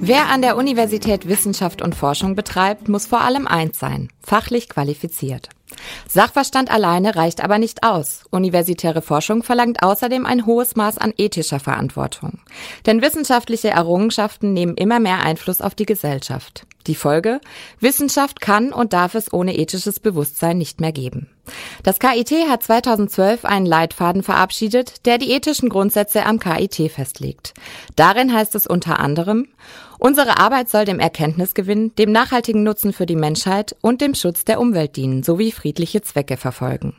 Wer an der Universität Wissenschaft und Forschung betreibt, muss vor allem eins sein, fachlich qualifiziert. Sachverstand alleine reicht aber nicht aus. Universitäre Forschung verlangt außerdem ein hohes Maß an ethischer Verantwortung. Denn wissenschaftliche Errungenschaften nehmen immer mehr Einfluss auf die Gesellschaft. Die Folge? Wissenschaft kann und darf es ohne ethisches Bewusstsein nicht mehr geben. Das KIT hat 2012 einen Leitfaden verabschiedet, der die ethischen Grundsätze am KIT festlegt. Darin heißt es unter anderem, Unsere Arbeit soll dem Erkenntnisgewinn, dem nachhaltigen Nutzen für die Menschheit und dem Schutz der Umwelt dienen sowie friedliche Zwecke verfolgen.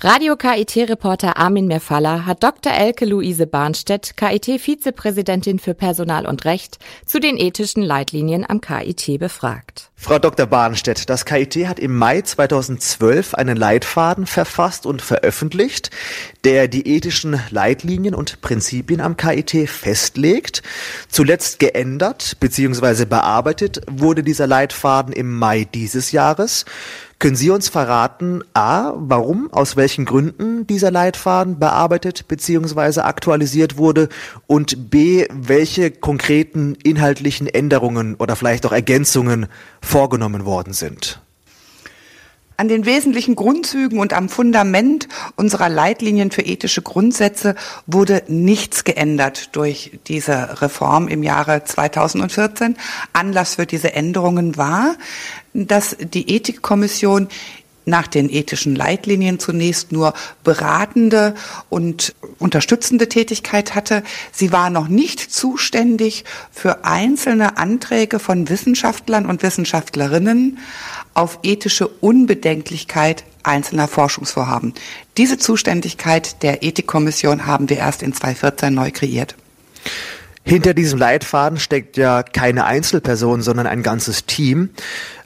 Radio KIT-Reporter Armin Merfalla hat Dr. Elke Luise Barnstedt, KIT-Vizepräsidentin für Personal und Recht, zu den ethischen Leitlinien am KIT befragt. Frau Dr. Barnstedt, das KIT hat im Mai 2012 einen Leitfaden verfasst und veröffentlicht, der die ethischen Leitlinien und Prinzipien am KIT festlegt. Zuletzt geändert bzw. bearbeitet wurde dieser Leitfaden im Mai dieses Jahres. Können Sie uns verraten, a, warum, aus welchen Gründen dieser Leitfaden bearbeitet bzw. aktualisiert wurde und b, welche konkreten inhaltlichen Änderungen oder vielleicht auch Ergänzungen vorgenommen worden sind? An den wesentlichen Grundzügen und am Fundament unserer Leitlinien für ethische Grundsätze wurde nichts geändert durch diese Reform im Jahre 2014. Anlass für diese Änderungen war, dass die Ethikkommission nach den ethischen Leitlinien zunächst nur beratende und unterstützende Tätigkeit hatte. Sie war noch nicht zuständig für einzelne Anträge von Wissenschaftlern und Wissenschaftlerinnen auf ethische Unbedenklichkeit einzelner Forschungsvorhaben. Diese Zuständigkeit der Ethikkommission haben wir erst in 2014 neu kreiert. Hinter diesem Leitfaden steckt ja keine Einzelperson, sondern ein ganzes Team.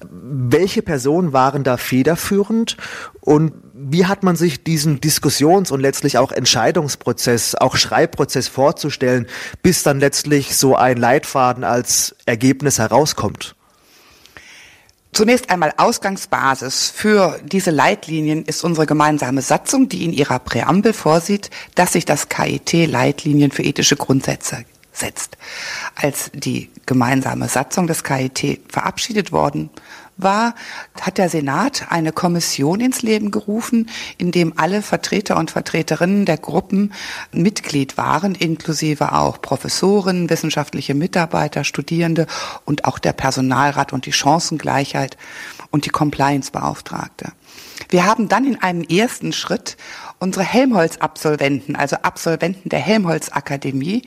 Welche Personen waren da federführend und wie hat man sich diesen Diskussions- und letztlich auch Entscheidungsprozess, auch Schreibprozess vorzustellen, bis dann letztlich so ein Leitfaden als Ergebnis herauskommt? Zunächst einmal Ausgangsbasis für diese Leitlinien ist unsere gemeinsame Satzung, die in ihrer Präambel vorsieht, dass sich das KIT Leitlinien für ethische Grundsätze setzt. Als die gemeinsame Satzung des KIT verabschiedet worden war, hat der Senat eine Kommission ins Leben gerufen, in dem alle Vertreter und Vertreterinnen der Gruppen Mitglied waren, inklusive auch Professoren, wissenschaftliche Mitarbeiter, Studierende und auch der Personalrat und die Chancengleichheit und die Compliance-Beauftragte. Wir haben dann in einem ersten Schritt unsere Helmholtz-Absolventen, also Absolventen der Helmholtz-Akademie,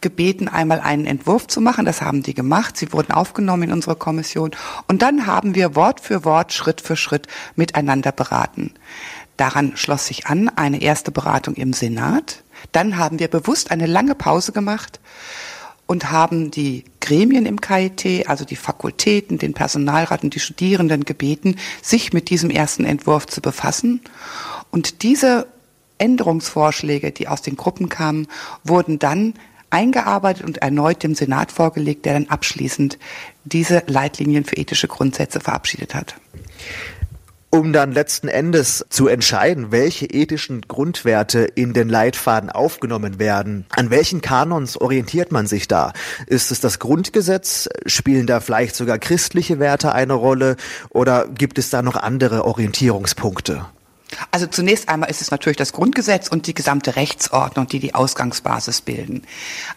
gebeten, einmal einen Entwurf zu machen. Das haben die gemacht. Sie wurden aufgenommen in unsere Kommission. Und dann haben wir Wort für Wort, Schritt für Schritt miteinander beraten. Daran schloss sich an eine erste Beratung im Senat. Dann haben wir bewusst eine lange Pause gemacht und haben die Gremien im KIT, also die Fakultäten, den Personalrat und die Studierenden gebeten, sich mit diesem ersten Entwurf zu befassen. Und diese Änderungsvorschläge, die aus den Gruppen kamen, wurden dann eingearbeitet und erneut dem Senat vorgelegt, der dann abschließend diese Leitlinien für ethische Grundsätze verabschiedet hat um dann letzten Endes zu entscheiden, welche ethischen Grundwerte in den Leitfaden aufgenommen werden. An welchen Kanons orientiert man sich da? Ist es das Grundgesetz? Spielen da vielleicht sogar christliche Werte eine Rolle? Oder gibt es da noch andere Orientierungspunkte? Also zunächst einmal ist es natürlich das Grundgesetz und die gesamte Rechtsordnung, die die Ausgangsbasis bilden.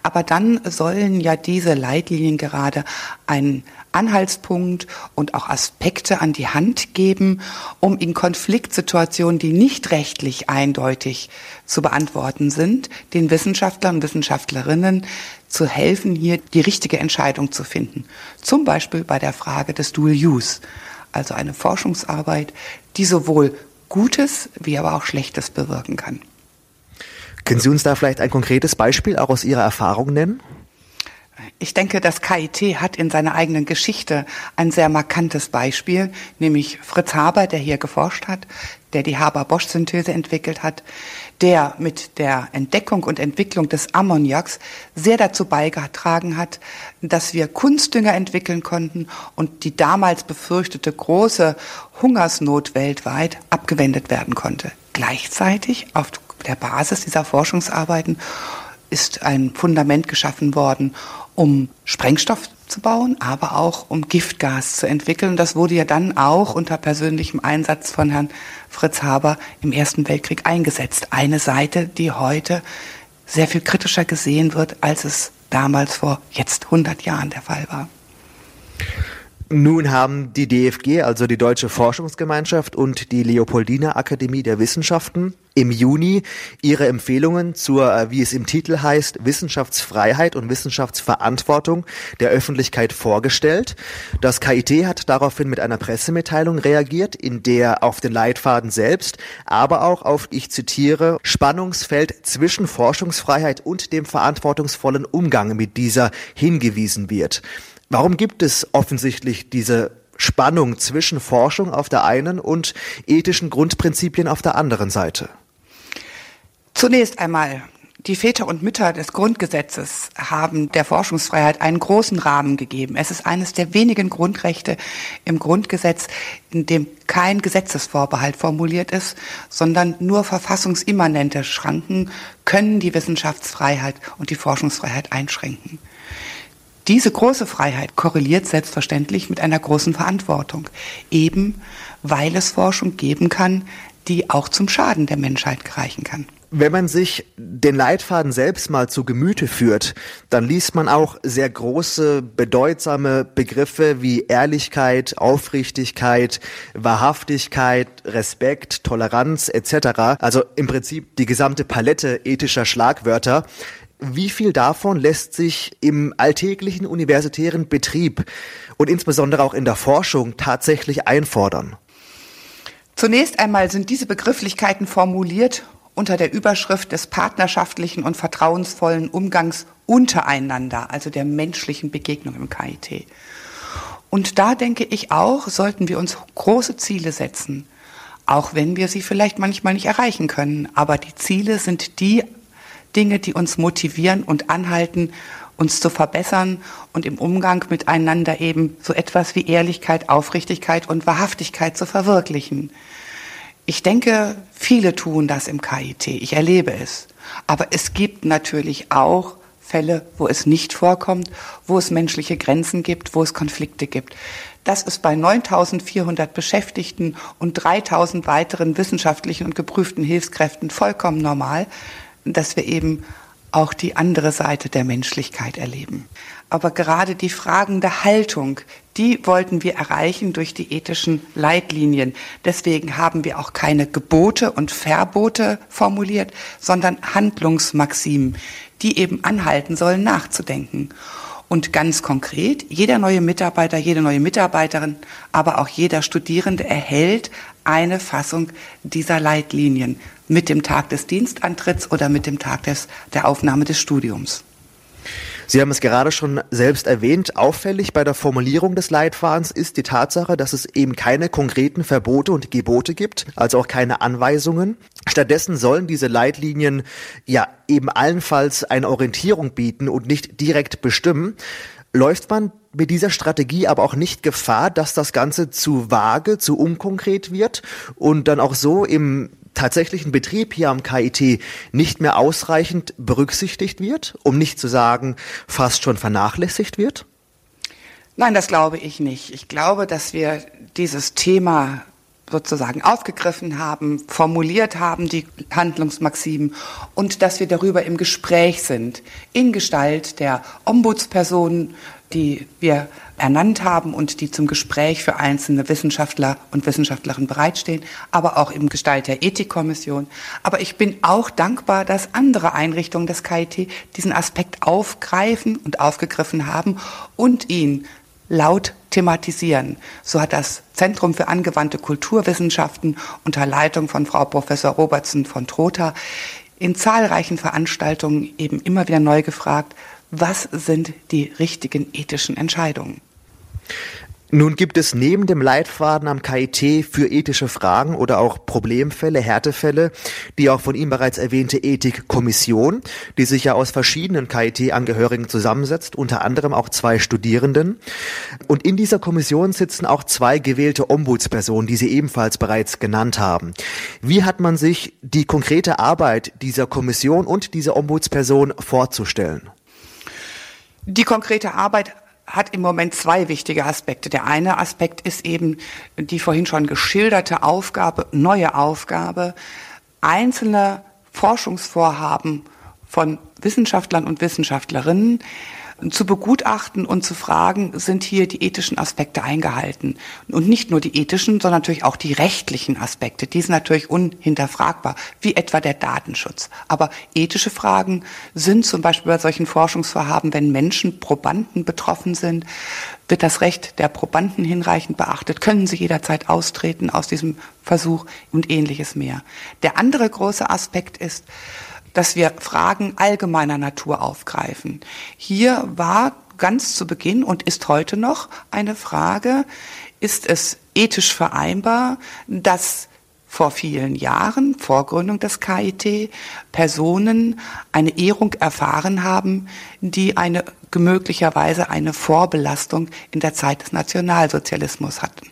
Aber dann sollen ja diese Leitlinien gerade einen Anhaltspunkt und auch Aspekte an die Hand geben, um in Konfliktsituationen, die nicht rechtlich eindeutig zu beantworten sind, den Wissenschaftlern und Wissenschaftlerinnen zu helfen, hier die richtige Entscheidung zu finden. Zum Beispiel bei der Frage des Dual Use, also eine Forschungsarbeit, die sowohl Gutes wie aber auch Schlechtes bewirken kann. Können Sie uns da vielleicht ein konkretes Beispiel auch aus Ihrer Erfahrung nennen? Ich denke, das KIT hat in seiner eigenen Geschichte ein sehr markantes Beispiel, nämlich Fritz Haber, der hier geforscht hat, der die Haber-Bosch-Synthese entwickelt hat, der mit der Entdeckung und Entwicklung des Ammoniaks sehr dazu beigetragen hat, dass wir Kunstdünger entwickeln konnten und die damals befürchtete große Hungersnot weltweit abgewendet werden konnte. Gleichzeitig auf der Basis dieser Forschungsarbeiten ist ein Fundament geschaffen worden, um Sprengstoff abzubauen, aber auch um Giftgas zu entwickeln. Das wurde ja dann auch unter persönlichem Einsatz von Herrn Fritz Haber im Ersten Weltkrieg eingesetzt. Eine Seite, die heute sehr viel kritischer gesehen wird, als es damals vor jetzt 100 Jahren der Fall war. Nun haben die DFG, also die Deutsche Forschungsgemeinschaft und die Leopoldina Akademie der Wissenschaften im Juni ihre Empfehlungen zur, äh, wie es im Titel heißt, Wissenschaftsfreiheit und Wissenschaftsverantwortung der Öffentlichkeit vorgestellt. Das KIT hat daraufhin mit einer Pressemitteilung reagiert, in der auf den Leitfaden selbst, aber auch auf, ich zitiere, Spannungsfeld zwischen Forschungsfreiheit und dem verantwortungsvollen Umgang mit dieser hingewiesen wird. Warum gibt es offensichtlich diese Spannung zwischen Forschung auf der einen und ethischen Grundprinzipien auf der anderen Seite? Zunächst einmal, die Väter und Mütter des Grundgesetzes haben der Forschungsfreiheit einen großen Rahmen gegeben. Es ist eines der wenigen Grundrechte im Grundgesetz, in dem kein Gesetzesvorbehalt formuliert ist, sondern nur verfassungsimmanente Schranken können die Wissenschaftsfreiheit und die Forschungsfreiheit einschränken. Diese große Freiheit korreliert selbstverständlich mit einer großen Verantwortung, eben weil es Forschung geben kann, die auch zum Schaden der Menschheit reichen kann. Wenn man sich den Leitfaden selbst mal zu Gemüte führt, dann liest man auch sehr große, bedeutsame Begriffe wie Ehrlichkeit, Aufrichtigkeit, Wahrhaftigkeit, Respekt, Toleranz etc. Also im Prinzip die gesamte Palette ethischer Schlagwörter, wie viel davon lässt sich im alltäglichen universitären Betrieb und insbesondere auch in der Forschung tatsächlich einfordern? Zunächst einmal sind diese Begrifflichkeiten formuliert unter der Überschrift des partnerschaftlichen und vertrauensvollen Umgangs untereinander, also der menschlichen Begegnung im KIT. Und da denke ich auch, sollten wir uns große Ziele setzen, auch wenn wir sie vielleicht manchmal nicht erreichen können. Aber die Ziele sind die Dinge, die uns motivieren und anhalten, uns zu verbessern und im Umgang miteinander eben so etwas wie Ehrlichkeit, Aufrichtigkeit und Wahrhaftigkeit zu verwirklichen. Ich denke, viele tun das im KIT. Ich erlebe es. Aber es gibt natürlich auch Fälle, wo es nicht vorkommt, wo es menschliche Grenzen gibt, wo es Konflikte gibt. Das ist bei 9400 Beschäftigten und 3000 weiteren wissenschaftlichen und geprüften Hilfskräften vollkommen normal dass wir eben auch die andere Seite der Menschlichkeit erleben. Aber gerade die Fragen der Haltung, die wollten wir erreichen durch die ethischen Leitlinien. Deswegen haben wir auch keine Gebote und Verbote formuliert, sondern Handlungsmaximen, die eben anhalten sollen, nachzudenken. Und ganz konkret, jeder neue Mitarbeiter, jede neue Mitarbeiterin, aber auch jeder Studierende erhält eine Fassung dieser Leitlinien mit dem Tag des Dienstantritts oder mit dem Tag des, der Aufnahme des Studiums. Sie haben es gerade schon selbst erwähnt. Auffällig bei der Formulierung des Leitfadens ist die Tatsache, dass es eben keine konkreten Verbote und Gebote gibt, also auch keine Anweisungen. Stattdessen sollen diese Leitlinien ja eben allenfalls eine Orientierung bieten und nicht direkt bestimmen. Läuft man mit dieser Strategie aber auch nicht Gefahr, dass das Ganze zu vage, zu unkonkret wird und dann auch so im tatsächlichen Betrieb hier am KIT nicht mehr ausreichend berücksichtigt wird, um nicht zu sagen, fast schon vernachlässigt wird? Nein, das glaube ich nicht. Ich glaube, dass wir dieses Thema sozusagen aufgegriffen haben, formuliert haben, die Handlungsmaximen, und dass wir darüber im Gespräch sind, in Gestalt der Ombudspersonen, die wir ernannt haben und die zum Gespräch für einzelne Wissenschaftler und Wissenschaftlerinnen bereitstehen, aber auch im Gestalt der Ethikkommission. Aber ich bin auch dankbar, dass andere Einrichtungen des KIT diesen Aspekt aufgreifen und aufgegriffen haben und ihn laut thematisieren. So hat das Zentrum für angewandte Kulturwissenschaften unter Leitung von Frau Professor Robertson von Trotha in zahlreichen Veranstaltungen eben immer wieder neu gefragt, was sind die richtigen ethischen Entscheidungen? Nun gibt es neben dem Leitfaden am KIT für ethische Fragen oder auch Problemfälle, Härtefälle, die auch von ihm bereits erwähnte Ethikkommission, die sich ja aus verschiedenen KIT-Angehörigen zusammensetzt, unter anderem auch zwei Studierenden. Und in dieser Kommission sitzen auch zwei gewählte Ombudspersonen, die Sie ebenfalls bereits genannt haben. Wie hat man sich die konkrete Arbeit dieser Kommission und dieser Ombudsperson vorzustellen? Die konkrete Arbeit hat im Moment zwei wichtige Aspekte. Der eine Aspekt ist eben die vorhin schon geschilderte Aufgabe, neue Aufgabe, einzelne Forschungsvorhaben von Wissenschaftlern und Wissenschaftlerinnen zu begutachten und zu fragen, sind hier die ethischen Aspekte eingehalten? Und nicht nur die ethischen, sondern natürlich auch die rechtlichen Aspekte. Die sind natürlich unhinterfragbar, wie etwa der Datenschutz. Aber ethische Fragen sind zum Beispiel bei solchen Forschungsvorhaben, wenn Menschen, Probanden betroffen sind, wird das Recht der Probanden hinreichend beachtet? Können sie jederzeit austreten aus diesem Versuch und ähnliches mehr? Der andere große Aspekt ist, dass wir Fragen allgemeiner Natur aufgreifen. Hier war ganz zu Beginn und ist heute noch eine Frage, ist es ethisch vereinbar, dass vor vielen Jahren, vor Gründung des KIT, Personen eine Ehrung erfahren haben, die eine möglicherweise eine Vorbelastung in der Zeit des Nationalsozialismus hatten.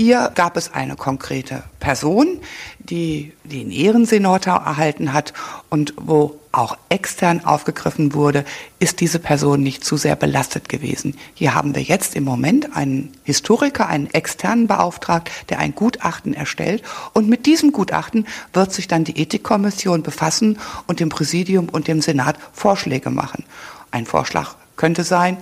Hier gab es eine konkrete Person, die den Ehrensenator erhalten hat und wo auch extern aufgegriffen wurde, ist diese Person nicht zu sehr belastet gewesen. Hier haben wir jetzt im Moment einen Historiker, einen externen Beauftragt, der ein Gutachten erstellt und mit diesem Gutachten wird sich dann die Ethikkommission befassen und dem Präsidium und dem Senat Vorschläge machen. Ein Vorschlag könnte sein,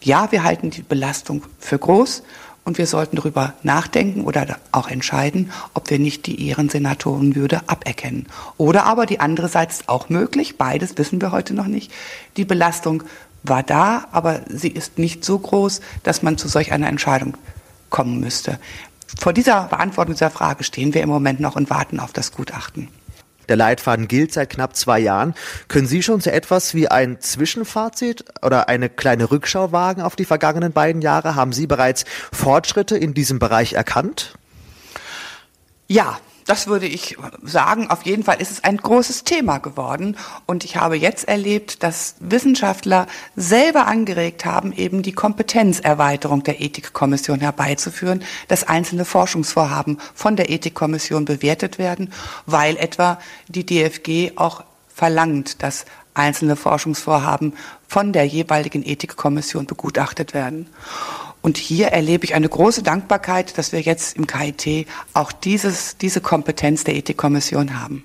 ja, wir halten die Belastung für groß und wir sollten darüber nachdenken oder auch entscheiden, ob wir nicht die Ehrensenatorenwürde aberkennen. Oder aber die andere Seite ist auch möglich, beides wissen wir heute noch nicht. Die Belastung war da, aber sie ist nicht so groß, dass man zu solch einer Entscheidung kommen müsste. Vor dieser Beantwortung dieser Frage stehen wir im Moment noch und warten auf das Gutachten. Der Leitfaden gilt seit knapp zwei Jahren. Können Sie schon so etwas wie ein Zwischenfazit oder eine kleine Rückschau wagen auf die vergangenen beiden Jahre? Haben Sie bereits Fortschritte in diesem Bereich erkannt? Ja, das würde ich sagen. Auf jeden Fall ist es ein großes Thema geworden. Und ich habe jetzt erlebt, dass Wissenschaftler selber angeregt haben, eben die Kompetenzerweiterung der Ethikkommission herbeizuführen, dass einzelne Forschungsvorhaben von der Ethikkommission bewertet werden, weil etwa die DFG auch verlangt, dass einzelne Forschungsvorhaben von der jeweiligen Ethikkommission begutachtet werden. Und hier erlebe ich eine große Dankbarkeit, dass wir jetzt im KIT auch dieses, diese Kompetenz der Ethikkommission haben.